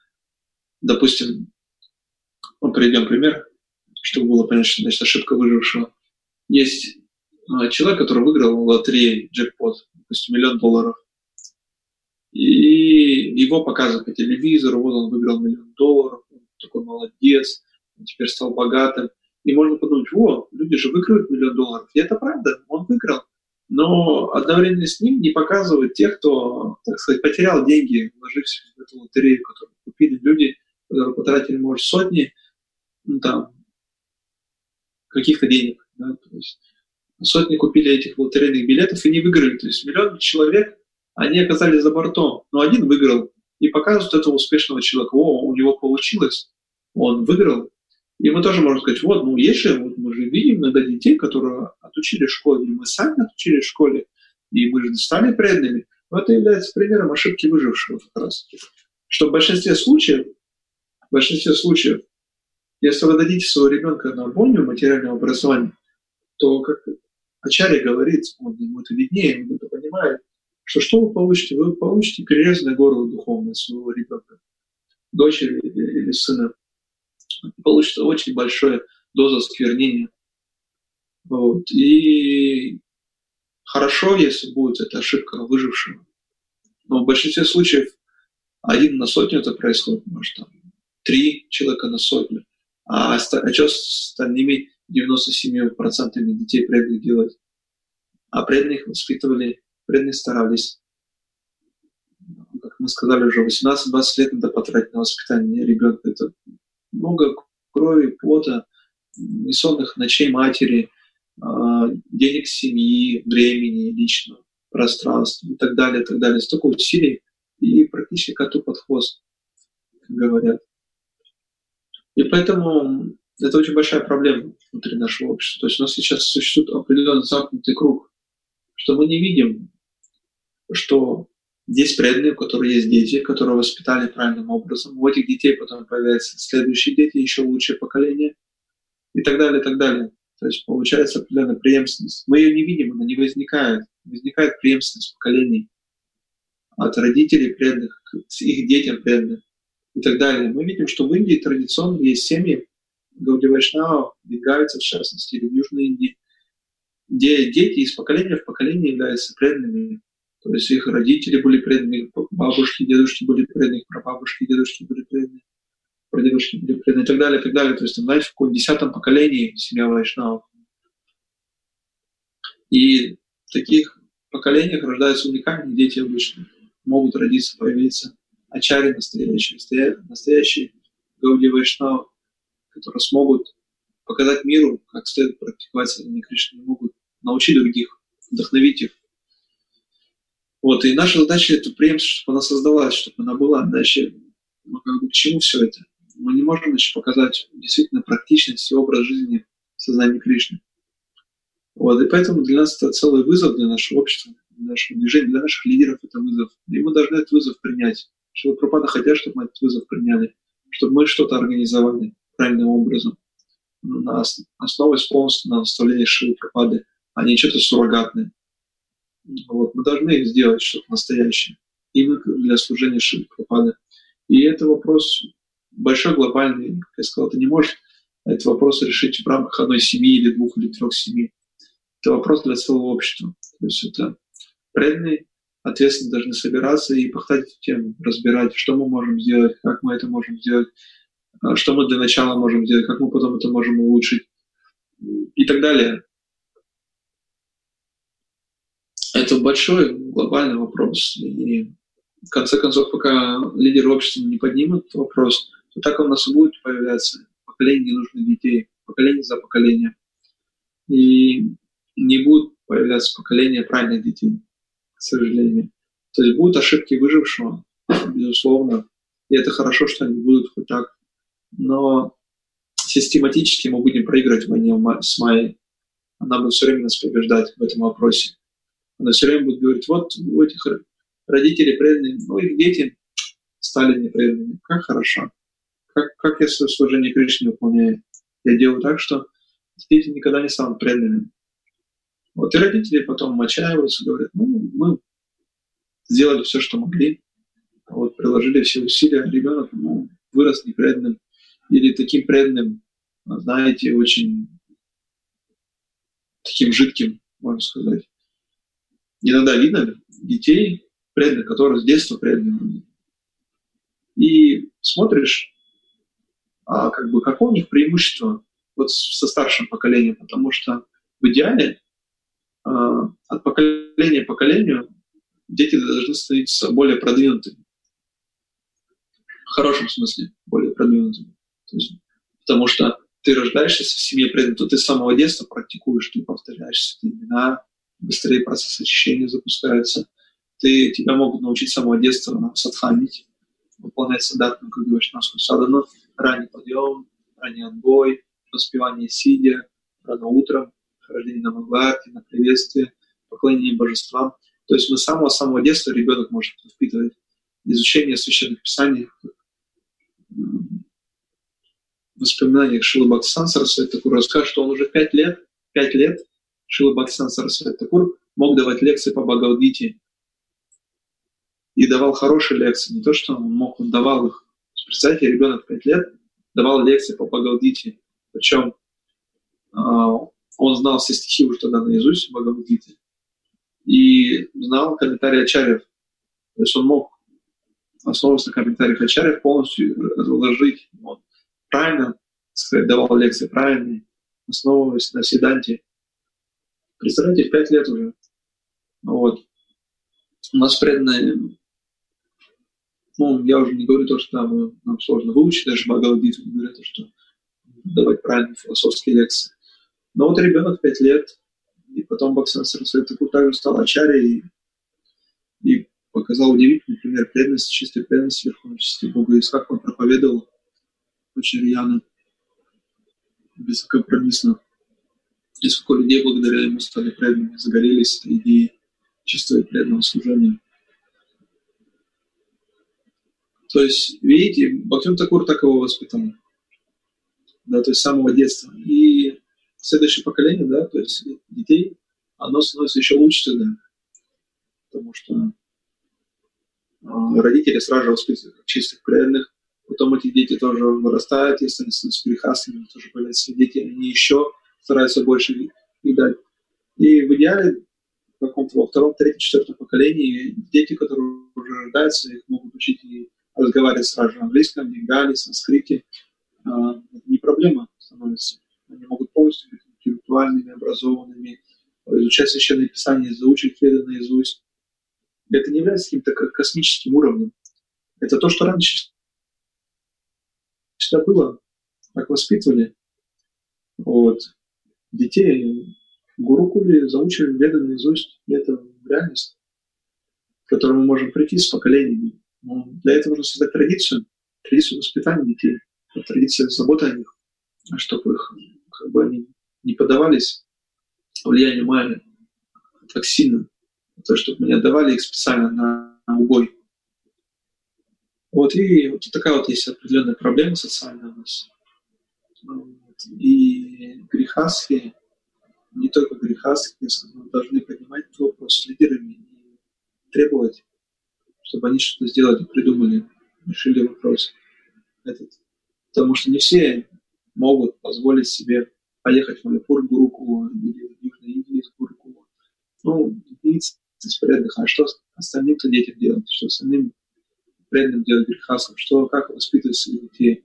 Speaker 1: допустим, ну, приведем пример, чтобы было понятно, что значит ошибка выжившего. Есть а, человек, который выиграл в лотерее джекпот, допустим, миллион долларов и его показывают по телевизору, вот он выиграл миллион долларов, он такой молодец, он теперь стал богатым. И можно подумать, о, люди же выигрывают миллион долларов. И это правда, он выиграл. Но одновременно с ним не показывают тех, кто, так сказать, потерял деньги, вложившись в эту лотерею, которую купили люди, которые потратили, может, сотни, ну, там, каких-то денег, да, то есть сотни купили этих лотерейных билетов и не выиграли, то есть миллион человек, они оказались за бортом, но один выиграл, и показывают этого успешного человека, о, у него получилось, он выиграл, и мы тоже можем сказать, вот, ну, есть же, вот мы же видим иногда детей, которые отучили в школе, или мы сами отучили в школе, и мы же стали преданными. Но это является примером ошибки выжившего как раз. Что в большинстве случаев, в большинстве случаев, если вы дадите своего ребенка на более материальное образование, то, как Ачарья говорит, он ему это виднее, он это понимает, что что вы получите? Вы получите перерезанное горло духовное своего ребенка, дочери или сына получится очень большая доза сквернения. Вот. И хорошо, если будет эта ошибка выжившего. Но в большинстве случаев один на сотню это происходит, может, там, три человека на сотню. А, а что с остальными 97% детей преданных делать? А преданных воспитывали, преданные старались. Как мы сказали уже, 18-20 лет надо потратить на воспитание ребенка. Это много крови, пота, бессонных ночей матери, а, денег семьи, времени личного, пространства и так далее, и так далее. Столько усилий и практически коту под хвост, как говорят. И поэтому это очень большая проблема внутри нашего общества. То есть у нас сейчас существует определенный замкнутый круг, что мы не видим, что есть преданные, у которых есть дети, которые воспитали правильным образом. У этих детей потом появляются следующие дети, еще лучшее поколение и так далее, и так далее. То есть получается определенная преемственность. Мы ее не видим, она не возникает. Возникает преемственность поколений от родителей преданных к их детям преданных и так далее. Мы видим, что в Индии традиционно есть семьи, Гауди Вайшнава, Бенгальцев, в частности, или в Южной Индии, где дети из поколения в поколение являются преданными то есть их родители были преданными, бабушки, дедушки были преданные, прабабушки, дедушки были преданные, прадедушки были преданные и так далее, и так далее. То есть, там, знаете, в каком десятом поколении семья Вайшнавов. И в таких поколениях рождаются уникальные дети обычно. Могут родиться, появиться ачари настоящие, настоящие Гауди Вайшнавы, которые смогут показать миру, как следует практиковать сознание Кришны, могут научить других, вдохновить их вот, и наша задача эту преемственность, чтобы она создалась, чтобы она была. Дальше, ну, как бы, к чему все это? Мы не можем значит, показать действительно практичность и образ жизни сознания Кришны. Вот, и поэтому для нас это целый вызов для нашего общества, для нашего движения, для наших лидеров это вызов. И мы должны этот вызов принять. Чтобы пропада хотят, чтобы мы этот вызов приняли, чтобы мы что-то организовали правильным образом. На основе полностью на наставление Шивы Пропады, а не что-то суррогатное. Вот, мы должны сделать что-то настоящее именно для служения Шри Прабхупады. И это вопрос большой, глобальный. Как я сказал, ты не можешь этот вопрос решить в рамках одной семьи или двух или трех семей. Это вопрос для целого общества. То есть это преданные, ответственно должны собираться и пахать эту тему, разбирать, что мы можем сделать, как мы это можем сделать, а, что мы для начала можем сделать, как мы потом это можем улучшить и так далее. Это большой глобальный вопрос. И в конце концов, пока лидеры общества не поднимут этот вопрос, то так у нас и будет появляться поколение ненужных детей, поколение за поколением. И не будут появляться поколения правильных детей, к сожалению. То есть будут ошибки выжившего, безусловно. И это хорошо, что они будут хоть так. Но систематически мы будем проигрывать в войне с Майей. Она будет все время нас побеждать в этом вопросе. Она все время будет говорить, вот у этих родителей преданные, ну их дети стали непреданными. Как хорошо. Как, как я свое служение Кришне выполняю. Я делаю так, что дети никогда не станут преданными. Вот и родители потом отчаиваются, говорят, ну, мы сделали все, что могли, вот, приложили все усилия, ребенок ну, вырос непреданным или таким преданным, знаете, очень таким жидким, можно сказать иногда видно детей, преданных, которые с детства преданные. И смотришь, а как бы какое у них преимущество вот со старшим поколением, потому что в идеале а, от поколения к поколению дети должны становиться более продвинутыми. хорошем смысле, более продвинутым. То есть, потому что ты рождаешься в семье преданных, то ты с самого детства практикуешь, ты повторяешь эти имена, быстрее процесс очищения запускается. Ты, тебя могут научить самого детства садханить, выполнять говоришь, нашу садану, ранний подъем, ранний отбой, воспевание сидя, рано утром, хождение на Мангларте, на приветствие, поклонение божествам. То есть мы с самого-самого детства ребенок может впитывать изучение священных писаний, воспоминаниях Шилы Бхактисана Сарасвати Такур расскажет, что он уже пять лет, пять лет Шила Бхактисана Сарасвати Такур мог давать лекции по Бхагавадгите. И давал хорошие лекции. Не то, что он мог, он давал их. Представьте, ребенок пять лет давал лекции по Бхагавадгите. Причем а, он знал все стихи уже тогда наизусть Бхагавадгите. И знал комментарии Ачарьев. То есть он мог, основываясь на комментариях Ачарьев, полностью разложить. Он правильно сказать, давал лекции правильные, основываясь на седанте. Представляете, в пять лет уже. Вот. У нас преданные, ну, я уже не говорю то, что там, нам сложно выучить, даже Бхагавадгиту не то, что давать правильные философские лекции. Но вот ребенок пять лет, и потом Баксан Сарасвати Такур также стал ачарей и, и показал удивительный пример преданности, чистой преданности Верховной Чисти Бога. И как он проповедовал очень рьяно, бескомпромиссно. И сколько людей благодаря ему стали преданными, загорелись идеей чистого и преданного служения. То есть, видите, Бахтин Такур так его воспитал. Да, то есть с самого детства. И следующее поколение, да, то есть детей, оно становится еще лучше тогда. Потому что а, родители сразу же воспитывают чистых, преданных, Потом эти дети тоже вырастают, если они становятся грехастыми, тоже появляются дети, они еще стараются больше их дать. И в идеале в каком-то во втором, третьем, четвертом поколении дети, которые уже рождаются, их могут учить и разговаривать сразу на английском, бенгале, санскрите. А, не проблема становится. Они могут полностью быть интеллектуальными, образованными, изучать священное писание, заучить веды наизусть. Это не является каким-то космическим уровнем. Это то, что раньше всегда было, как воспитывали. Вот. Детей гурукули заучили веды наизусть. И это реальность, к которой мы можем прийти с поколениями. Но для этого нужно создать традицию, традицию воспитания детей, традицию заботы о них, чтобы их, как бы они не поддавались влиянию Майи так сильно, то, чтобы мы не отдавали их специально на, на убой. Вот, и вот такая вот есть определенная проблема социальная у нас. И грехастские, не только грехастские, мы должны поднимать этот вопрос с лидерами и требовать, чтобы они что-то сделали, придумали, решили вопрос этот. Потому что не все могут позволить себе поехать в Манипур Гуруку или в Южной Индии с Гуруку. Ну, единицы из преданных, а что остальным-то детям делать, что остальным преданным делать грехасом, что, как воспитывать своих детей.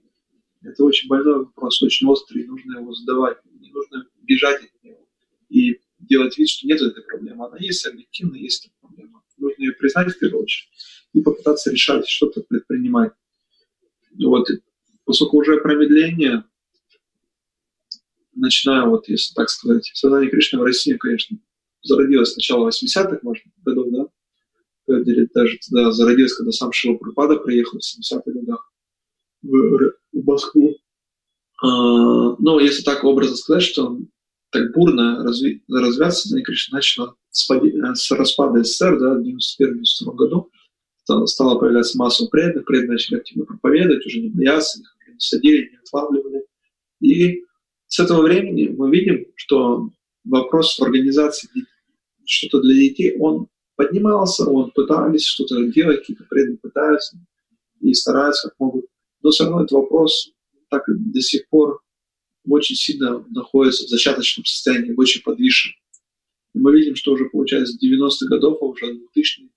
Speaker 1: Это очень больной вопрос, очень острый, нужно его задавать. Не нужно бежать от него и делать вид, что нет этой проблемы. Она есть объективно, есть эта проблема. Нужно ее признать в первую очередь и попытаться решать, что-то предпринимать. Вот, поскольку уже промедление, начинаю, вот, если так сказать, сознание Кришны в России, конечно, зародилось с начала 80-х, может, годов, да, даже тогда зародилась, когда сам Шила приехал в 70-х годах Москву. А, но если так образно сказать, что так бурно разви, развиваться, Сознание Кришны начало с, с распада СССР да, в 1991-1992 году. Стало появляться масса преданных, преданные начали активно проповедовать, уже не бояться, их не садили, не отлавливали. И с этого времени мы видим, что вопрос в организации что-то для детей, он поднимался, он пытались что-то делать, какие-то преданные пытаются и стараются как могут. Но все равно этот вопрос так до сих пор очень сильно находится в зачаточном состоянии, очень подвижен. И мы видим, что уже получается с 90-х годов, а уже 2000,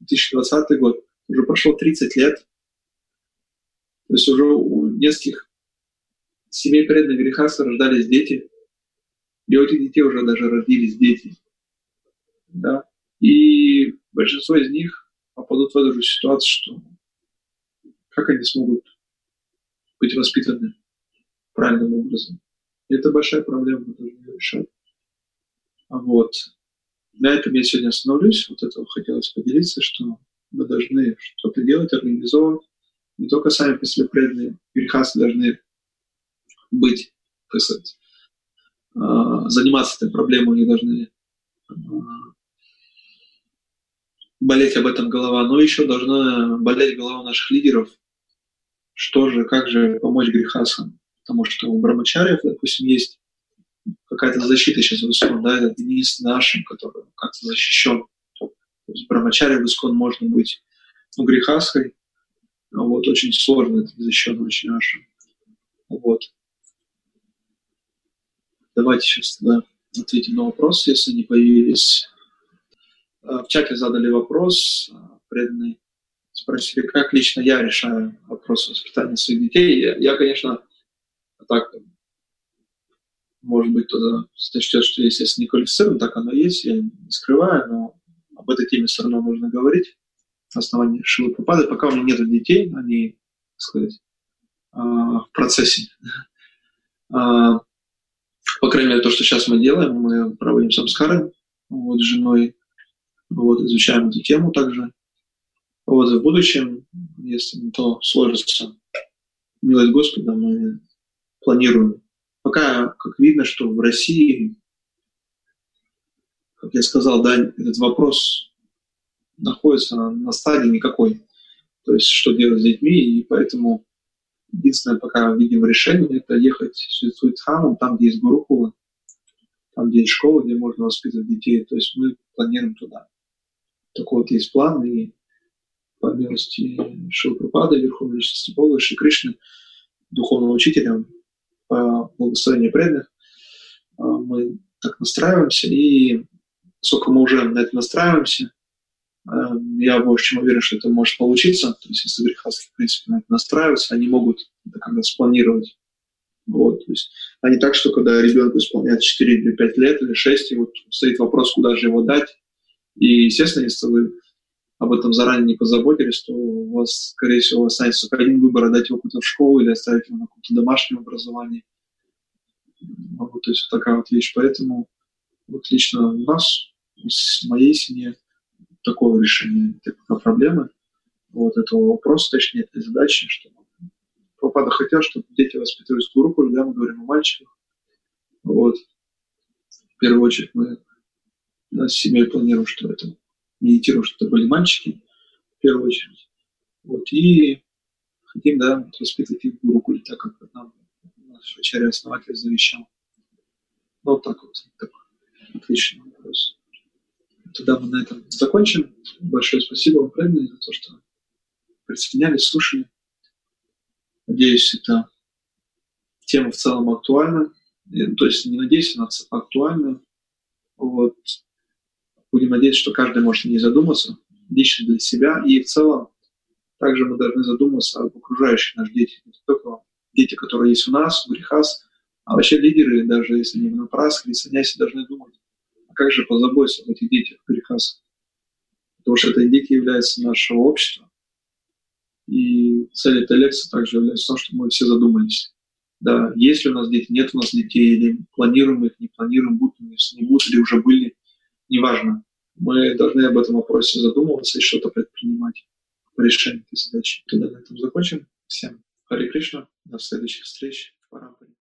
Speaker 1: 2020 год, уже прошло 30 лет. То есть уже у нескольких семей преданных греха рождались дети, и у этих детей уже даже родились дети. Да? И большинство из них попадут в эту же ситуацию, что как они смогут быть воспитаны правильным образом? Это большая проблема, мы должны ее решать. Вот. На этом я сегодня остановлюсь. Вот этого хотелось поделиться, что мы должны что-то делать, организовывать. Не только сами по себе преданные, грехасы должны быть, так сказать, а, заниматься этой проблемой, они должны а, болеть об этом голова, но еще должна болеть голова наших лидеров, что же, как же помочь грехасам. Потому что у брамачариев, допустим, есть какая-то защита сейчас в Искон, да, это единственный нашим, который как-то защищен. То есть брамачари в Искон можно быть ну, грехаской, вот, очень сложно, это защищен очень нашим. Вот. Давайте сейчас тогда ответим на вопросы, если они появились. А, в чате задали вопрос, а, преданный спросили, как лично я решаю вопрос воспитания своих детей. Я, я конечно, так, может быть, кто-то сочтет, что естественно, не квалифицирован, так оно есть, я не скрываю, но об этой теме все равно нужно говорить. Основание Шилы Пропады. Пока у меня нет детей, они, так сказать, а, в процессе. По крайней мере, то, что сейчас мы делаем, мы проводим самскары вот, с женой, вот, изучаем эту тему также. Вот, в будущем, если то сложится, милость Господа, мы планируем. Пока, как видно, что в России, как я сказал, да, этот вопрос находится на стадии никакой. То есть, что делать с детьми, и поэтому единственное, пока видим решение, это ехать в Суицхаму, там, где есть Гурукула, там, где есть школа, где можно воспитывать детей. То есть мы планируем туда. Такой вот есть план, и по милости Шилпрапада, Верховной Личности Бога, Шри Кришны, духовного учителя, по благословению преданных, а, мы так настраиваемся, и сколько мы уже на это настраиваемся, а, я больше чем уверен, что это может получиться. То есть, если грехастки, в принципе, на это настраиваются, они могут это когда спланировать. Вот, то есть, а не так, что когда ребенку исполняется 4 или 5 лет или 6, и вот стоит вопрос, куда же его дать. И, естественно, если вы об этом заранее не позаботились, то у вас, скорее всего, останется только один выбор, отдать его куда-то в школу или оставить его на каком-то домашнем образовании. Вот, то есть вот такая вот вещь. Поэтому вот лично у нас, с моей семье, такого решения такой проблемы, вот этого вопроса, точнее, этой задачи, что Пропада хотят, чтобы дети воспитывались в группу, да, мы говорим о мальчиках. Вот. В первую очередь мы с семьей планируем, что это медитируем, что это были мальчики, в первую очередь. Вот, и хотим, да, воспитывать их в Гурукуле, так как нам наш Ачарья-основатель завещал. Ну, вот так вот. Так, отличный вопрос. Тогда мы на этом закончим. Большое спасибо вам, правильно, за то, что присоединялись, слушали. Надеюсь, эта тема в целом актуальна. То есть не надеюсь, она актуальна. Вот. Будем надеяться, что каждый может не задуматься лично для себя. И в целом также мы должны задуматься об окружающих наших детях. Не только дети, которые есть у нас, в грехас, а вообще лидеры, даже если они на прас или саняси, должны думать, а как же позаботиться об этих детях в грехас. Потому что это дети являются нашего общества. И цель этой лекции также является в том, что мы все задумались. Да, есть ли у нас дети, нет у нас детей, или планируем их, не планируем, будут у нас, не будут, или уже были неважно. Мы должны об этом вопросе задумываться и что-то предпринимать по решению этой задачи. Тогда на этом закончим. Всем Хари Кришна. До следующих встреч в Парампаре.